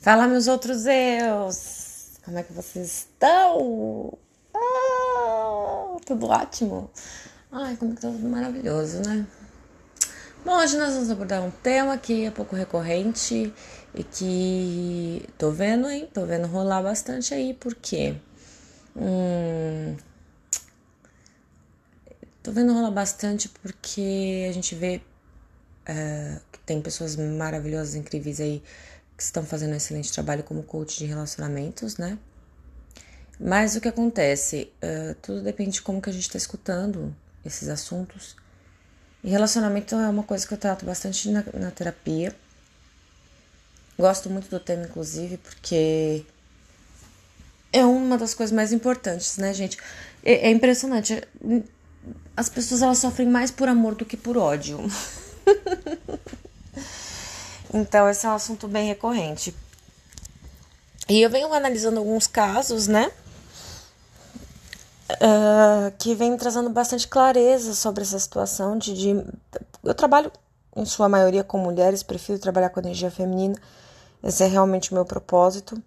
Fala, meus outros eus! Como é que vocês estão? Ah, tudo ótimo? Ai, como que tá tudo maravilhoso, né? Bom, hoje nós vamos abordar um tema que é pouco recorrente e que tô vendo, hein? Tô vendo rolar bastante aí, porque hum, tô vendo rolar bastante porque a gente vê uh, que tem pessoas maravilhosas, incríveis aí que estão fazendo um excelente trabalho como coach de relacionamentos, né? Mas o que acontece? Uh, tudo depende de como que a gente está escutando esses assuntos. E relacionamento é uma coisa que eu trato bastante na, na terapia. Gosto muito do tema, inclusive, porque é uma das coisas mais importantes, né, gente? É, é impressionante. As pessoas elas sofrem mais por amor do que por ódio. Então, esse é um assunto bem recorrente. E eu venho analisando alguns casos, né? Uh, que vem trazendo bastante clareza sobre essa situação de, de, Eu trabalho, em sua maioria, com mulheres, prefiro trabalhar com energia feminina. Esse é realmente o meu propósito.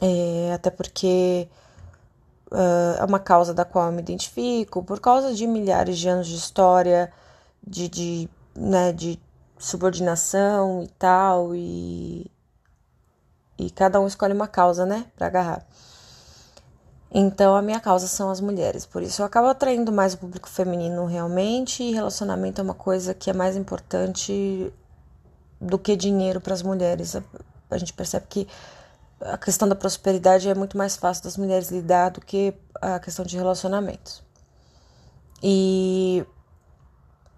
É, até porque uh, é uma causa da qual eu me identifico, por causa de milhares de anos de história, de, de, né, de subordinação e tal, e, e cada um escolhe uma causa, né, para agarrar. Então, a minha causa são as mulheres, por isso eu acabo atraindo mais o público feminino realmente, e relacionamento é uma coisa que é mais importante do que dinheiro para as mulheres. A gente percebe que a questão da prosperidade é muito mais fácil das mulheres lidar do que a questão de relacionamentos. E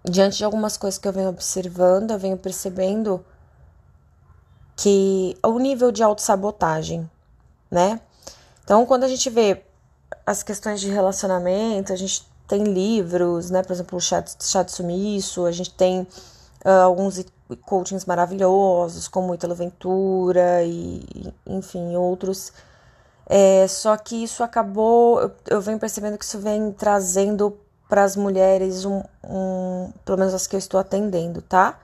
diante de algumas coisas que eu venho observando, eu venho percebendo que o nível de autossabotagem, né? Então, quando a gente vê as questões de relacionamento, a gente tem livros, né? Por exemplo, o Chat, chat Sumiço, a gente tem uh, alguns coachings maravilhosos, como Italo Ventura e, enfim, outros. É, só que isso acabou, eu, eu venho percebendo que isso vem trazendo para as mulheres, um, um, pelo menos as que eu estou atendendo, tá?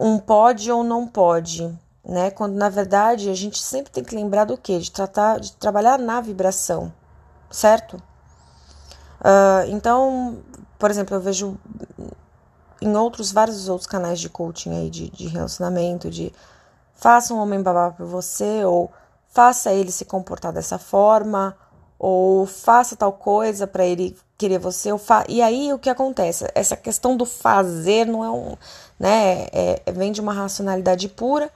Um pode ou não pode, né? Quando na verdade a gente sempre tem que lembrar do que? De tratar, de trabalhar na vibração, certo? Uh, então, por exemplo, eu vejo em outros, vários outros canais de coaching aí, de, de relacionamento, de faça um homem babá por você, ou faça ele se comportar dessa forma, ou faça tal coisa para ele querer você. E aí o que acontece? Essa questão do fazer não é um. né? É, é, vem de uma racionalidade pura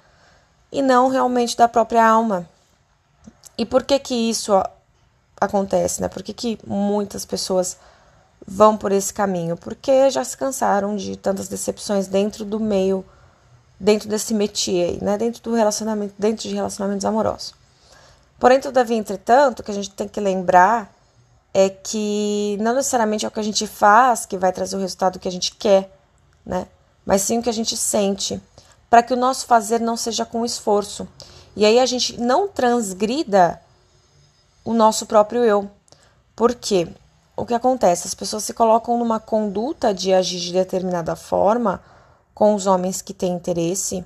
e não realmente da própria alma. E por que que isso acontece, né? Por que, que muitas pessoas vão por esse caminho? Porque já se cansaram de tantas decepções dentro do meio, dentro desse métier, né? Dentro do relacionamento, dentro de relacionamentos amorosos. Porém, todavia, entretanto, o que a gente tem que lembrar é que não necessariamente é o que a gente faz que vai trazer o resultado que a gente quer, né? Mas sim o que a gente sente, para que o nosso fazer não seja com esforço. E aí a gente não transgrida o nosso próprio eu. Por quê? O que acontece? As pessoas se colocam numa conduta de agir de determinada forma com os homens que têm interesse,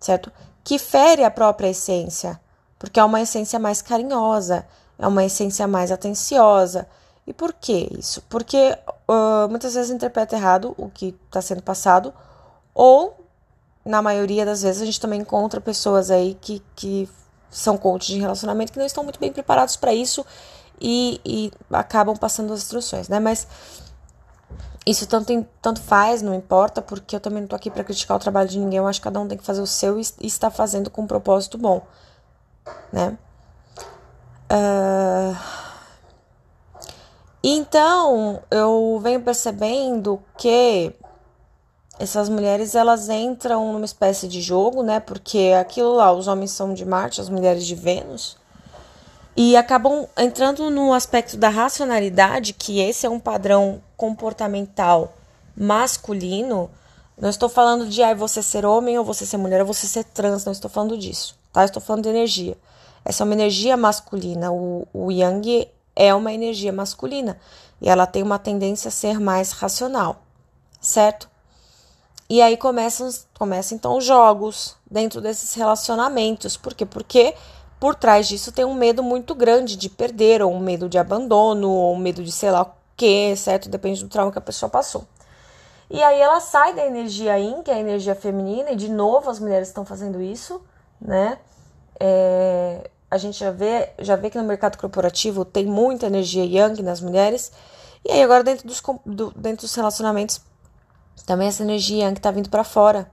certo? Que fere a própria essência porque é uma essência mais carinhosa, é uma essência mais atenciosa. E por que isso? Porque uh, muitas vezes interpreta errado o que está sendo passado, ou na maioria das vezes a gente também encontra pessoas aí que, que são coaches de relacionamento que não estão muito bem preparados para isso e, e, acabam passando as instruções, né? Mas isso tanto, tanto faz, não importa, porque eu também não tô aqui para criticar o trabalho de ninguém, eu acho que cada um tem que fazer o seu e, e está fazendo com um propósito bom né? Uh, então eu venho percebendo que essas mulheres elas entram numa espécie de jogo, né? Porque aquilo lá, os homens são de Marte, as mulheres de Vênus, e acabam entrando no aspecto da racionalidade, que esse é um padrão comportamental masculino. Não estou falando de ah, você ser homem ou você ser mulher ou você ser trans, não estou falando disso tá? Estou falando de energia. Essa é uma energia masculina. O, o Yang é uma energia masculina e ela tem uma tendência a ser mais racional, certo? E aí começam, começam então os jogos dentro desses relacionamentos. Por quê? Porque por trás disso tem um medo muito grande de perder, ou um medo de abandono, ou um medo de sei lá o que, certo? Depende do trauma que a pessoa passou. E aí ela sai da energia yin, que é a energia feminina, e de novo as mulheres estão fazendo isso, né? É, a gente já vê, já vê que no mercado corporativo tem muita energia yang nas mulheres. E aí agora dentro dos, do, dentro dos relacionamentos também essa energia yang está vindo para fora,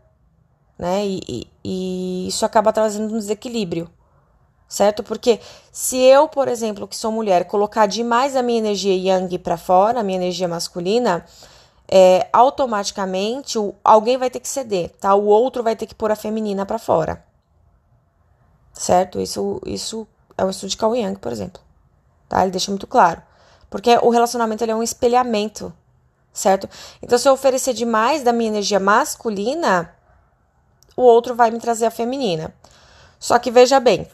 né? E, e, e isso acaba trazendo um desequilíbrio, certo? Porque se eu, por exemplo, que sou mulher, colocar demais a minha energia yang para fora, a minha energia masculina, é, automaticamente alguém vai ter que ceder, tá? O outro vai ter que pôr a feminina para fora. Certo? Isso, isso é o estudo de Carl Jung, por exemplo. Tá? Ele deixa muito claro. Porque o relacionamento ele é um espelhamento, certo? Então, se eu oferecer demais da minha energia masculina, o outro vai me trazer a feminina. Só que veja bem,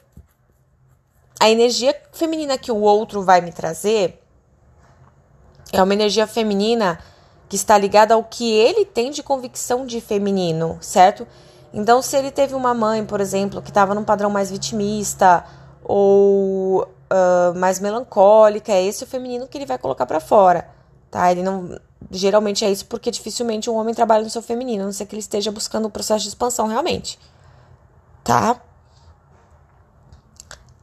a energia feminina que o outro vai me trazer é uma energia feminina que está ligada ao que ele tem de convicção de feminino, certo? Então, se ele teve uma mãe, por exemplo, que estava num padrão mais vitimista ou uh, mais melancólica, é esse o feminino que ele vai colocar para fora, tá? Ele não. Geralmente é isso porque dificilmente um homem trabalha no seu feminino, a não ser que ele esteja buscando um processo de expansão realmente, tá?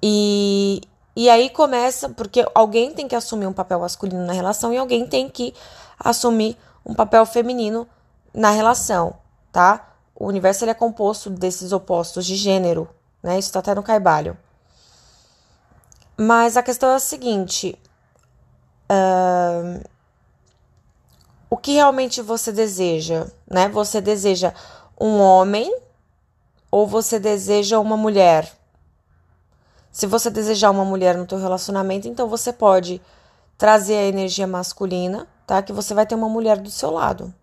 E, e aí começa, porque alguém tem que assumir um papel masculino na relação e alguém tem que assumir um papel feminino na relação, tá? O universo ele é composto desses opostos de gênero, né? Isso tá até no caibalho. Mas a questão é a seguinte: uh, o que realmente você deseja, né? Você deseja um homem ou você deseja uma mulher? Se você desejar uma mulher no teu relacionamento, então você pode trazer a energia masculina tá? Que você vai ter uma mulher do seu lado.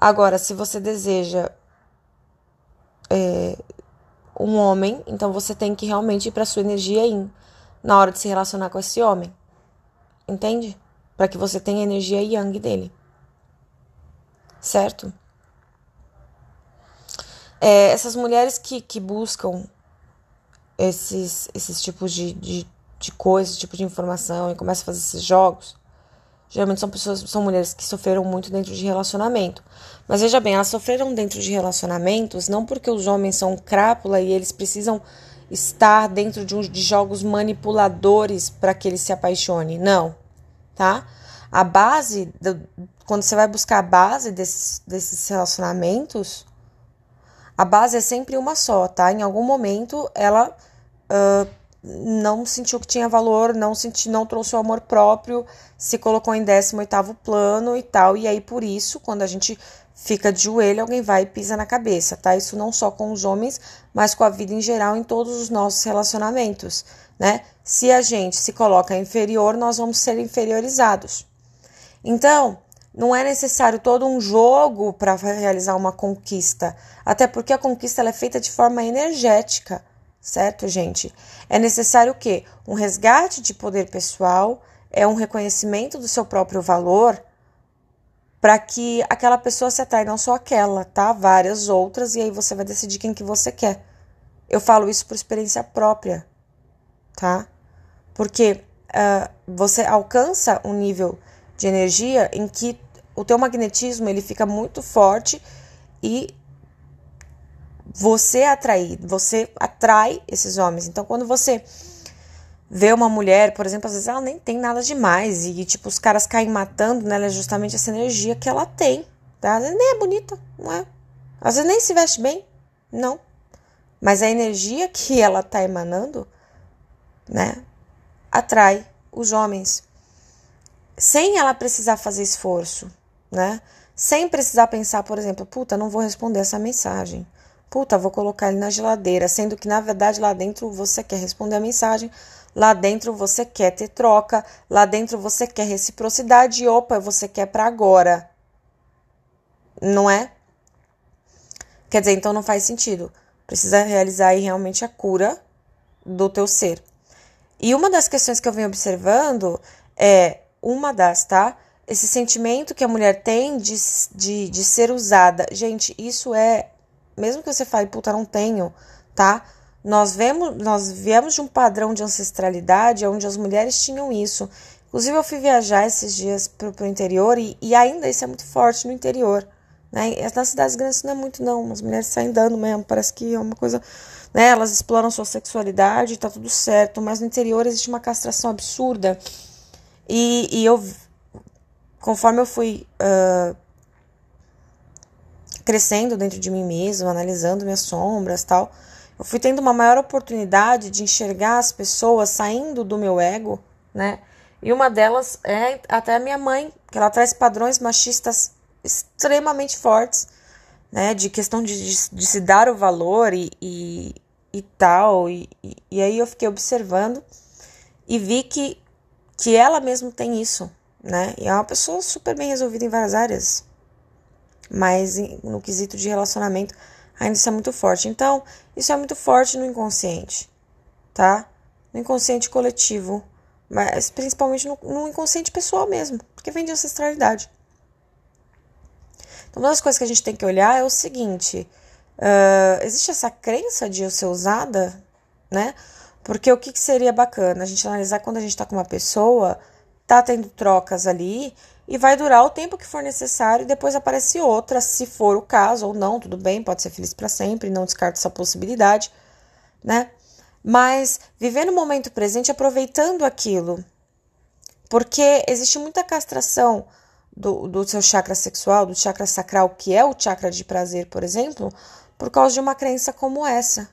Agora, se você deseja é, um homem, então você tem que realmente ir para sua energia in na hora de se relacionar com esse homem. Entende? Para que você tenha a energia yang dele. Certo? É, essas mulheres que, que buscam esses, esses tipos de, de, de coisas, tipo de informação e começam a fazer esses jogos, Geralmente são pessoas, são mulheres que sofreram muito dentro de relacionamento. Mas veja bem, elas sofreram dentro de relacionamentos não porque os homens são crápula e eles precisam estar dentro de, um, de jogos manipuladores para que ele se apaixone. Não, tá? A base, do, quando você vai buscar a base desses, desses relacionamentos, a base é sempre uma só, tá? Em algum momento ela uh, não sentiu que tinha valor, não sentiu, não trouxe o amor próprio, se colocou em 18º plano e tal. E aí por isso, quando a gente fica de joelho, alguém vai e pisa na cabeça, tá? Isso não só com os homens, mas com a vida em geral em todos os nossos relacionamentos, né? Se a gente se coloca inferior, nós vamos ser inferiorizados. Então, não é necessário todo um jogo para realizar uma conquista, até porque a conquista é feita de forma energética certo, gente? É necessário o quê? Um resgate de poder pessoal, é um reconhecimento do seu próprio valor para que aquela pessoa se atrai, não só aquela, tá? Várias outras, e aí você vai decidir quem que você quer. Eu falo isso por experiência própria, tá? Porque uh, você alcança um nível de energia em que o teu magnetismo ele fica muito forte e você atrai, você atrai esses homens. Então, quando você vê uma mulher, por exemplo, às vezes ela nem tem nada demais e, tipo, os caras caem matando nela, é justamente essa energia que ela tem, tá? Vezes nem é bonita, não é? Às vezes nem se veste bem, não. Mas a energia que ela tá emanando, né, atrai os homens. Sem ela precisar fazer esforço, né? Sem precisar pensar, por exemplo, puta, não vou responder essa mensagem. Puta, vou colocar ele na geladeira, sendo que na verdade lá dentro você quer responder a mensagem, lá dentro você quer ter troca, lá dentro você quer reciprocidade e opa, você quer para agora. Não é? Quer dizer, então não faz sentido. Precisa realizar aí realmente a cura do teu ser. E uma das questões que eu venho observando é uma das, tá? esse sentimento que a mulher tem de, de, de ser usada. Gente, isso é. Mesmo que você fale, puta, não tenho, tá? Nós, vemos, nós viemos de um padrão de ancestralidade onde as mulheres tinham isso. Inclusive, eu fui viajar esses dias pro, pro interior e, e ainda isso é muito forte no interior. Né? Nas cidades grandes não é muito, não. As mulheres saem dando mesmo, parece que é uma coisa. Né? Elas exploram sua sexualidade, tá tudo certo. Mas no interior existe uma castração absurda. E, e eu, conforme eu fui uh, crescendo dentro de mim mesma, analisando minhas sombras tal, eu fui tendo uma maior oportunidade de enxergar as pessoas saindo do meu ego, né? E uma delas é até a minha mãe, que ela traz padrões machistas extremamente fortes, né? De questão de, de, de se dar o valor e, e, e tal. E, e, e aí eu fiquei observando e vi que, que ela mesmo tem isso, né? E é uma pessoa super bem resolvida em várias áreas, mas no quesito de relacionamento ainda isso é muito forte. Então, isso é muito forte no inconsciente, tá? No inconsciente coletivo, mas principalmente no, no inconsciente pessoal mesmo, porque vem de ancestralidade. Então, uma das coisas que a gente tem que olhar é o seguinte: uh, existe essa crença de eu ser usada, né? Porque o que, que seria bacana? A gente analisar quando a gente tá com uma pessoa, tá tendo trocas ali, e vai durar o tempo que for necessário, e depois aparece outra, se for o caso, ou não, tudo bem, pode ser feliz para sempre, não descarto essa possibilidade, né? Mas viver no momento presente, aproveitando aquilo. Porque existe muita castração do, do seu chakra sexual, do chakra sacral, que é o chakra de prazer, por exemplo, por causa de uma crença como essa.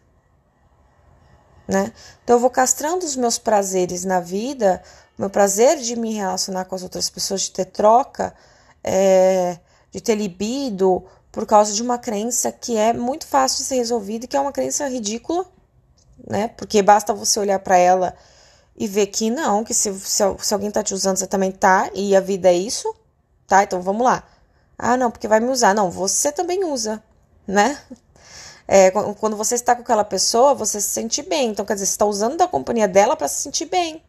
Né? Então eu vou castrando os meus prazeres na vida, meu prazer de me relacionar com as outras pessoas, de ter troca, é, de ter libido, por causa de uma crença que é muito fácil de ser resolvida e que é uma crença ridícula, né? Porque basta você olhar para ela e ver que não, que se, se, se alguém tá te usando, você também tá, e a vida é isso, tá? Então vamos lá. Ah, não, porque vai me usar. Não, você também usa, né? É, quando você está com aquela pessoa, você se sente bem. Então, quer dizer, você está usando da companhia dela para se sentir bem.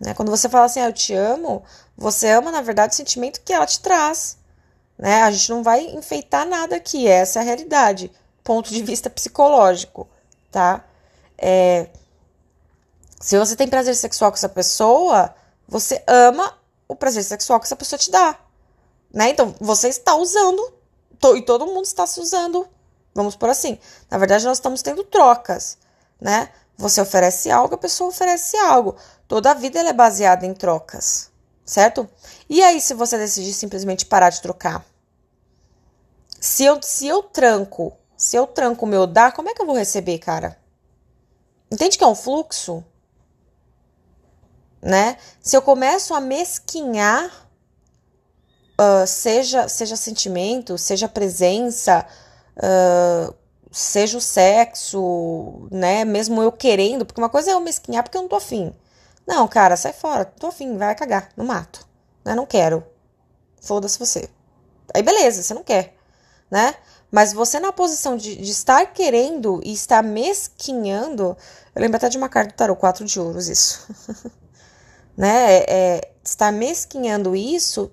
Né? Quando você fala assim, ah, eu te amo, você ama, na verdade, o sentimento que ela te traz. Né? A gente não vai enfeitar nada aqui, essa é a realidade. Ponto de vista psicológico, tá? É, se você tem prazer sexual com essa pessoa, você ama o prazer sexual que essa pessoa te dá né? Então, você está usando e todo mundo está se usando. Vamos por assim. Na verdade, nós estamos tendo trocas, né? Você oferece algo, a pessoa oferece algo. Toda a vida ela é baseada em trocas, certo? E aí, se você decidir simplesmente parar de trocar? Se eu, se eu tranco, se eu tranco o meu dar, como é que eu vou receber, cara? Entende que é um fluxo? Né? Se eu começo a mesquinhar uh, seja, seja sentimento, seja presença, uh, seja o sexo, né? Mesmo eu querendo, porque uma coisa é eu mesquinhar porque eu não tô afim. Não, cara, sai fora, tô afim, vai cagar, no mato. Né? Não quero. Foda-se você. Aí beleza, você não quer, né? Mas você na posição de, de estar querendo e estar mesquinhando, eu lembro até de uma carta do tarot, quatro de ouros, isso. né? É, é, estar mesquinhando isso,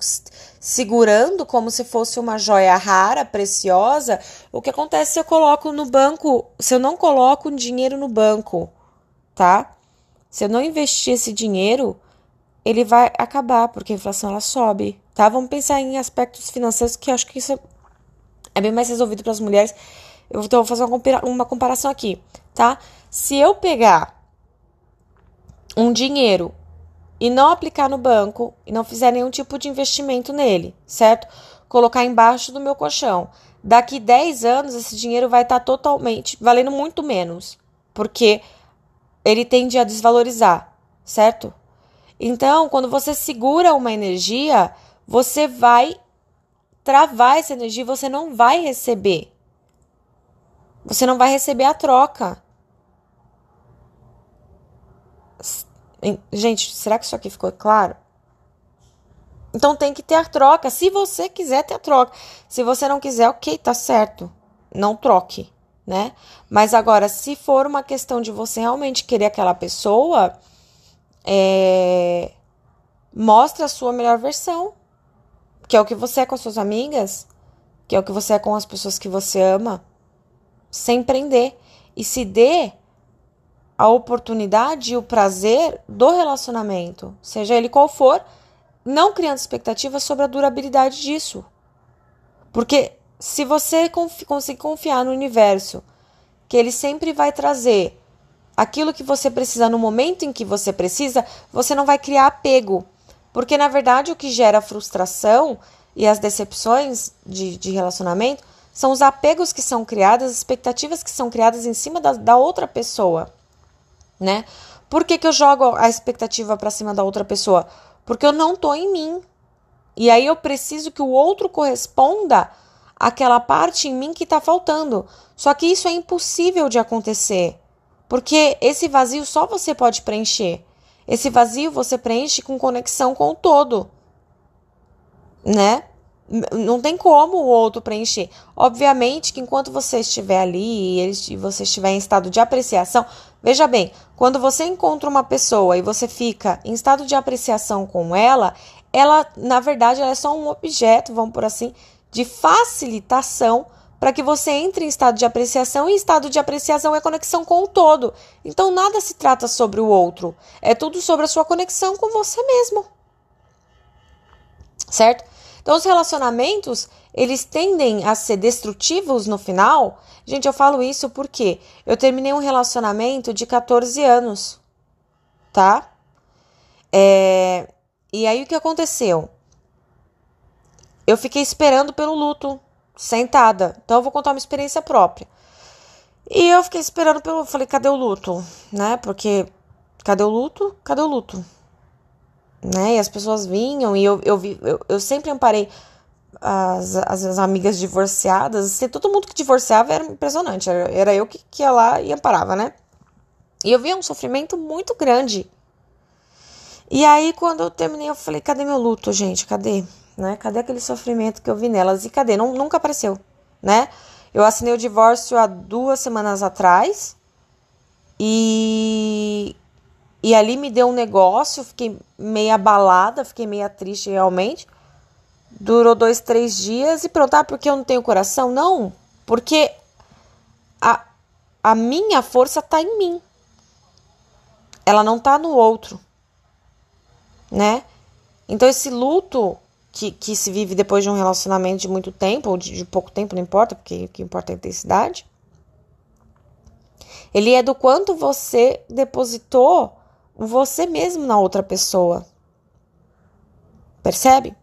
segurando como se fosse uma joia rara, preciosa. O que acontece se eu coloco no banco, se eu não coloco dinheiro no banco, tá? Se eu não investir esse dinheiro, ele vai acabar, porque a inflação ela sobe, tá? Vamos pensar em aspectos financeiros que eu acho que isso é bem mais resolvido para as mulheres. Eu então, vou fazer uma, comparação aqui, tá? Se eu pegar um dinheiro e não aplicar no banco e não fizer nenhum tipo de investimento nele, certo? Colocar embaixo do meu colchão. Daqui 10 anos, esse dinheiro vai estar tá totalmente valendo muito menos, porque ele tende a desvalorizar, certo? Então, quando você segura uma energia, você vai travar essa energia você não vai receber. Você não vai receber a troca. Gente, será que isso aqui ficou claro? Então tem que ter a troca. Se você quiser ter a troca. Se você não quiser, ok, tá certo. Não troque, né? Mas agora, se for uma questão de você realmente querer aquela pessoa, é... mostre a sua melhor versão, que é o que você é com as suas amigas, que é o que você é com as pessoas que você ama, sem prender. E se dê a oportunidade e o prazer do relacionamento, seja ele qual for, não criando expectativas sobre a durabilidade disso. Porque se você conseguir confiar no universo, que ele sempre vai trazer aquilo que você precisa no momento em que você precisa, você não vai criar apego. Porque, na verdade, o que gera frustração e as decepções de, de relacionamento são os apegos que são criados, as expectativas que são criadas em cima da, da outra pessoa né? Por que, que eu jogo a expectativa para cima da outra pessoa? Porque eu não tô em mim. E aí eu preciso que o outro corresponda àquela parte em mim que tá faltando. Só que isso é impossível de acontecer. Porque esse vazio só você pode preencher. Esse vazio você preenche com conexão com o todo. Né? Não tem como o outro preencher. Obviamente que enquanto você estiver ali e você estiver em estado de apreciação, veja bem, quando você encontra uma pessoa e você fica em estado de apreciação com ela, ela, na verdade, ela é só um objeto, vamos por assim, de facilitação para que você entre em estado de apreciação, e estado de apreciação é conexão com o todo. Então nada se trata sobre o outro, é tudo sobre a sua conexão com você mesmo. Certo? Então, os relacionamentos, eles tendem a ser destrutivos no final. Gente, eu falo isso porque eu terminei um relacionamento de 14 anos, tá? É... E aí, o que aconteceu? Eu fiquei esperando pelo luto, sentada. Então, eu vou contar uma experiência própria. E eu fiquei esperando pelo. Falei, cadê o luto? Né? Porque. Cadê o luto? Cadê o luto? né? E as pessoas vinham e eu, eu, vi, eu, eu sempre amparei as, as, as, amigas divorciadas. Assim, todo mundo que divorciava era impressionante. Era, era eu que, que ia lá e amparava, né? E eu via um sofrimento muito grande. E aí, quando eu terminei, eu falei: cadê meu luto, gente? Cadê? Né? Cadê aquele sofrimento que eu vi nelas? E cadê? Não, nunca apareceu, né? Eu assinei o divórcio há duas semanas atrás. E e ali me deu um negócio, fiquei meio abalada, fiquei meio triste realmente. Durou dois, três dias e pronto. Ah, porque eu não tenho coração? Não, porque a, a minha força está em mim. Ela não está no outro, né? Então esse luto que, que se vive depois de um relacionamento de muito tempo, ou de, de pouco tempo, não importa, porque o que importa é a intensidade. Ele é do quanto você depositou você mesmo na outra pessoa. Percebe?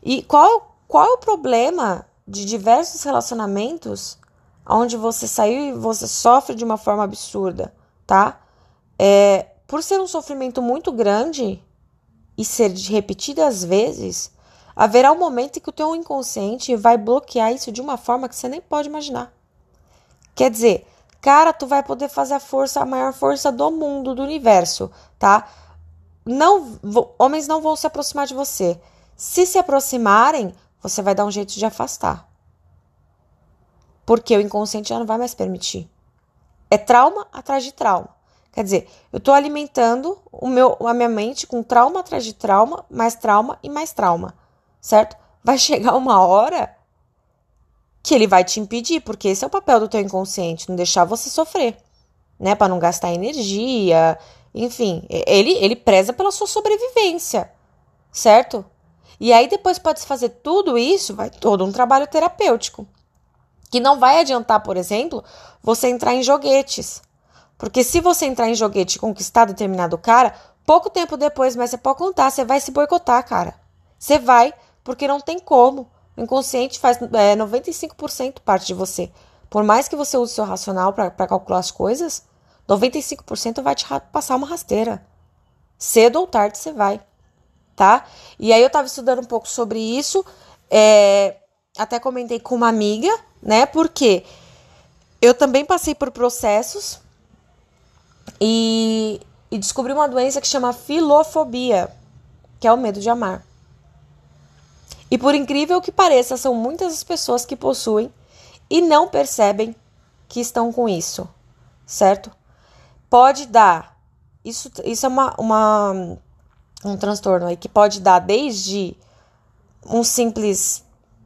E qual, qual é o problema de diversos relacionamentos onde você saiu e você sofre de uma forma absurda, tá? É, por ser um sofrimento muito grande e ser repetidas vezes, haverá um momento em que o teu inconsciente vai bloquear isso de uma forma que você nem pode imaginar. Quer dizer, Cara, tu vai poder fazer a força, a maior força do mundo, do universo, tá? Não, homens não vão se aproximar de você. Se se aproximarem, você vai dar um jeito de afastar. Porque o inconsciente já não vai mais permitir. É trauma atrás de trauma. Quer dizer, eu estou alimentando o meu, a minha mente com trauma atrás de trauma, mais trauma e mais trauma, certo? Vai chegar uma hora que ele vai te impedir, porque esse é o papel do teu inconsciente, não deixar você sofrer, né, para não gastar energia, enfim, ele ele preza pela sua sobrevivência, certo? E aí depois pode se fazer tudo isso, vai todo um trabalho terapêutico, que não vai adiantar, por exemplo, você entrar em joguetes. Porque se você entrar em joguete e conquistar determinado cara, pouco tempo depois, mas você pode contar, você vai se boicotar, cara. Você vai, porque não tem como. O inconsciente faz é, 95% parte de você. Por mais que você use seu racional para calcular as coisas, 95% vai te passar uma rasteira. Cedo ou tarde você vai, tá? E aí eu tava estudando um pouco sobre isso, é, até comentei com uma amiga, né? Porque eu também passei por processos e, e descobri uma doença que chama filofobia, que é o medo de amar. E por incrível que pareça, são muitas as pessoas que possuem e não percebem que estão com isso, certo? Pode dar, isso, isso é uma, uma, um transtorno aí que pode dar desde um simples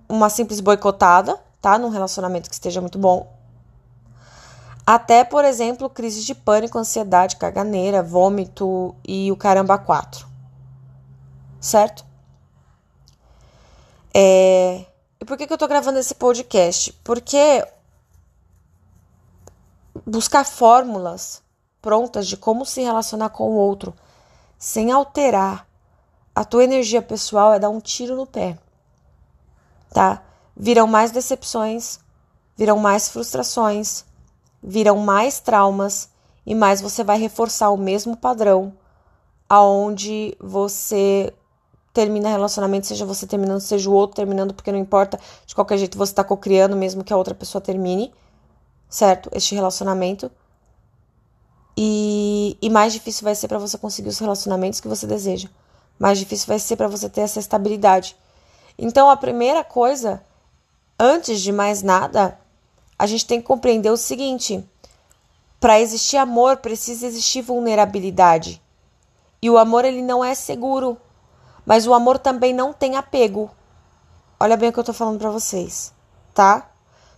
uma simples boicotada, tá? Num relacionamento que esteja muito bom. Até, por exemplo, crise de pânico, ansiedade, caganeira, vômito e o caramba quatro. Certo? É... E por que, que eu tô gravando esse podcast? Porque buscar fórmulas prontas de como se relacionar com o outro sem alterar a tua energia pessoal é dar um tiro no pé tá? Virão mais decepções, virão mais frustrações, virão mais traumas e mais você vai reforçar o mesmo padrão aonde você termina relacionamento, seja você terminando, seja o outro terminando, porque não importa, de qualquer jeito você tá cocriando mesmo que a outra pessoa termine, certo? Este relacionamento. E, e mais difícil vai ser para você conseguir os relacionamentos que você deseja. Mais difícil vai ser para você ter essa estabilidade. Então, a primeira coisa, antes de mais nada, a gente tem que compreender o seguinte: para existir amor, precisa existir vulnerabilidade. E o amor ele não é seguro, mas o amor também não tem apego. Olha bem o que eu tô falando para vocês, tá?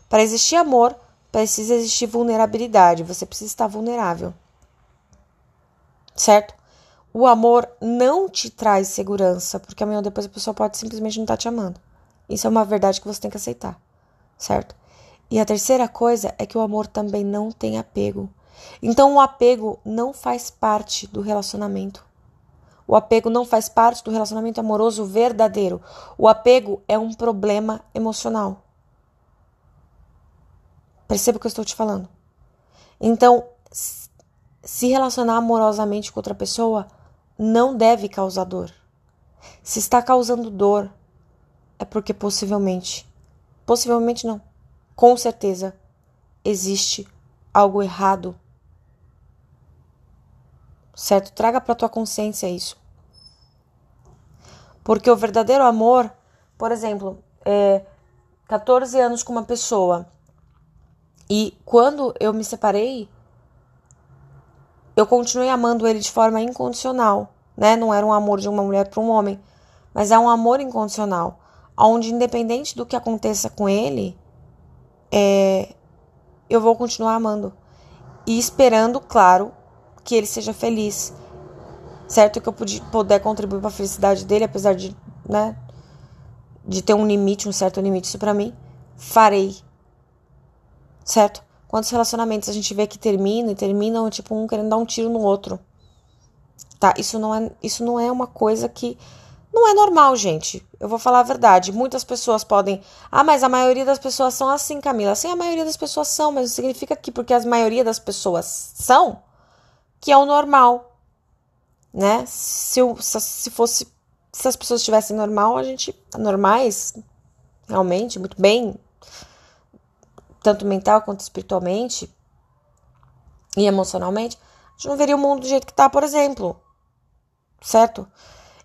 Para existir amor, precisa existir vulnerabilidade. Você precisa estar vulnerável. Certo? O amor não te traz segurança, porque amanhã ou depois a pessoa pode simplesmente não estar tá te amando. Isso é uma verdade que você tem que aceitar, certo? E a terceira coisa é que o amor também não tem apego. Então o apego não faz parte do relacionamento. O apego não faz parte do relacionamento amoroso verdadeiro. O apego é um problema emocional. Perceba o que eu estou te falando. Então, se relacionar amorosamente com outra pessoa não deve causar dor. Se está causando dor, é porque possivelmente, possivelmente não, com certeza, existe algo errado. Certo? Traga para tua consciência isso. Porque o verdadeiro amor, por exemplo, é 14 anos com uma pessoa e quando eu me separei, eu continuei amando ele de forma incondicional, né? Não era um amor de uma mulher para um homem, mas é um amor incondicional, onde independente do que aconteça com ele, é, eu vou continuar amando e esperando, claro, que ele seja feliz, certo? Que eu puder contribuir para a felicidade dele, apesar de, né, de ter um limite, um certo limite isso para mim, farei, certo? Quantos relacionamentos a gente vê que terminam e terminam, tipo, um querendo dar um tiro no outro. Tá? Isso não é, isso não é uma coisa que. Não é normal, gente. Eu vou falar a verdade. Muitas pessoas podem. Ah, mas a maioria das pessoas são assim, Camila. Sim, a maioria das pessoas são, mas não significa que porque a maioria das pessoas são, que é o normal. Né? Se, eu, se fosse. Se as pessoas estivessem normal, a gente. Normais, realmente, muito bem, tanto mental quanto espiritualmente e emocionalmente, a gente não veria o mundo do jeito que tá, por exemplo. Certo?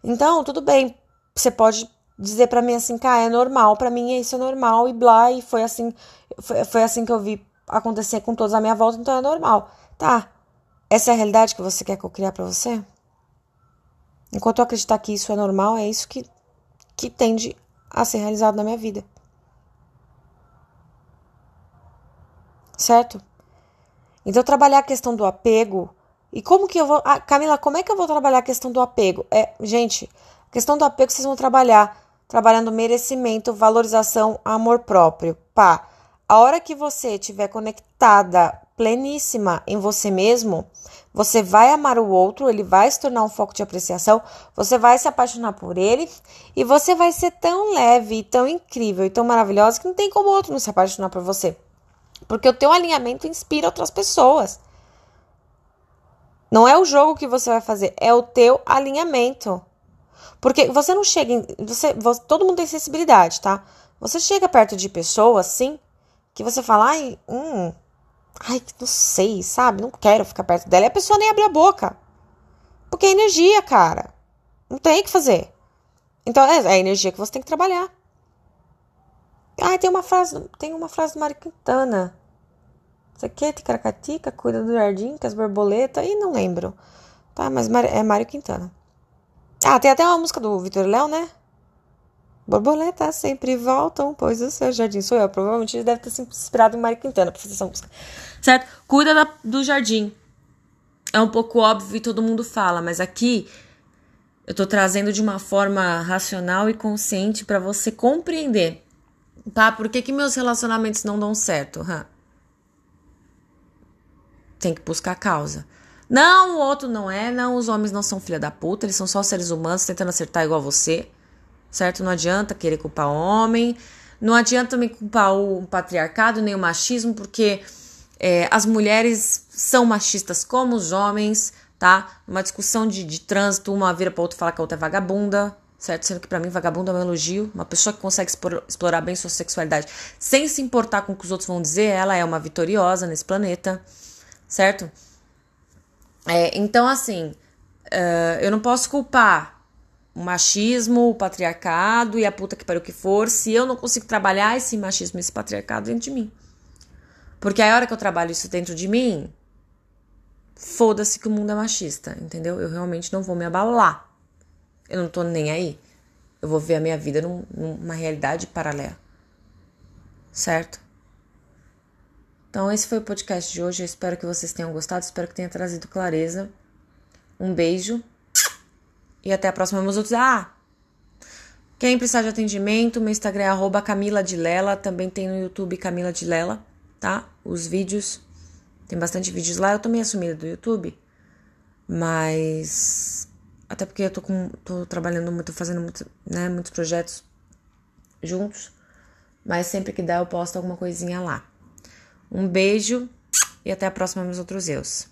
Então, tudo bem. Você pode dizer para mim assim, cara, é normal, para mim isso é normal e blá, e foi assim, foi, foi assim que eu vi acontecer com todos à minha volta, então é normal. Tá. Essa é a realidade que você quer criar para você? Enquanto eu acreditar que isso é normal, é isso que, que tende a ser realizado na minha vida. certo? Então, trabalhar a questão do apego. E como que eu vou. Ah, Camila, como é que eu vou trabalhar a questão do apego? É, gente, a questão do apego vocês vão trabalhar trabalhando merecimento, valorização, amor próprio. Pá, a hora que você estiver conectada, pleníssima em você mesmo, você vai amar o outro, ele vai se tornar um foco de apreciação, você vai se apaixonar por ele e você vai ser tão leve, tão incrível e tão maravilhosa que não tem como outro não se apaixonar por você. Porque o teu alinhamento inspira outras pessoas. Não é o jogo que você vai fazer, é o teu alinhamento. Porque você não chega em, você, você, todo mundo tem sensibilidade, tá? Você chega perto de pessoas assim que você fala, ai, hum, ai, não sei, sabe? Não quero ficar perto dela. E a pessoa nem abre a boca. Porque é energia, cara. Não tem o que fazer. Então é, é a energia que você tem que trabalhar. Ah, tem uma frase, tem uma frase do Mário Quintana. Isso aqui é Ticaracatica, cuida do jardim, que as borboletas, e não lembro. Tá, mas é Mário Quintana. Ah, tem até uma música do Vitor Léo, né? Borboletas sempre voltam, pois o seu jardim sou eu. Provavelmente ele deve ter se inspirado em Mário Quintana pra fazer essa música. Certo? Cuida da, do jardim. É um pouco óbvio e todo mundo fala, mas aqui eu tô trazendo de uma forma racional e consciente para você compreender, tá? Por que, que meus relacionamentos não dão certo? Huh? Tem que buscar a causa. Não, o outro não é, não, os homens não são filha da puta, eles são só seres humanos tentando acertar igual você certo? Não adianta querer culpar o homem, não adianta também culpar o patriarcado nem o machismo, porque é, as mulheres são machistas como os homens, tá? Uma discussão de, de trânsito, uma vira pra outra falar que a outra é vagabunda, certo? Sendo que para mim vagabundo é um elogio. Uma pessoa que consegue explorar bem sua sexualidade sem se importar com o que os outros vão dizer, ela é uma vitoriosa nesse planeta, certo? É, então, assim, uh, eu não posso culpar o machismo, o patriarcado e a puta que pariu que for, se eu não consigo trabalhar esse machismo, esse patriarcado dentro de mim. Porque a hora que eu trabalho isso dentro de mim, foda-se que o mundo é machista, entendeu? Eu realmente não vou me abalar. Eu não tô nem aí. Eu vou ver a minha vida num, numa realidade paralela. Certo? Então, esse foi o podcast de hoje. Eu espero que vocês tenham gostado. Espero que tenha trazido clareza. Um beijo. E até a próxima, meus outros. Ah! Quem precisar de atendimento, meu Instagram é arroba Camila. Também tem no YouTube Camila de Lela, tá? Os vídeos. Tem bastante vídeos lá. Eu tô meio assumida do YouTube. Mas. Até porque eu tô, com, tô trabalhando muito, fazendo muito, né, muitos projetos juntos. Mas sempre que dá eu posto alguma coisinha lá. Um beijo e até a próxima, meus outros eus.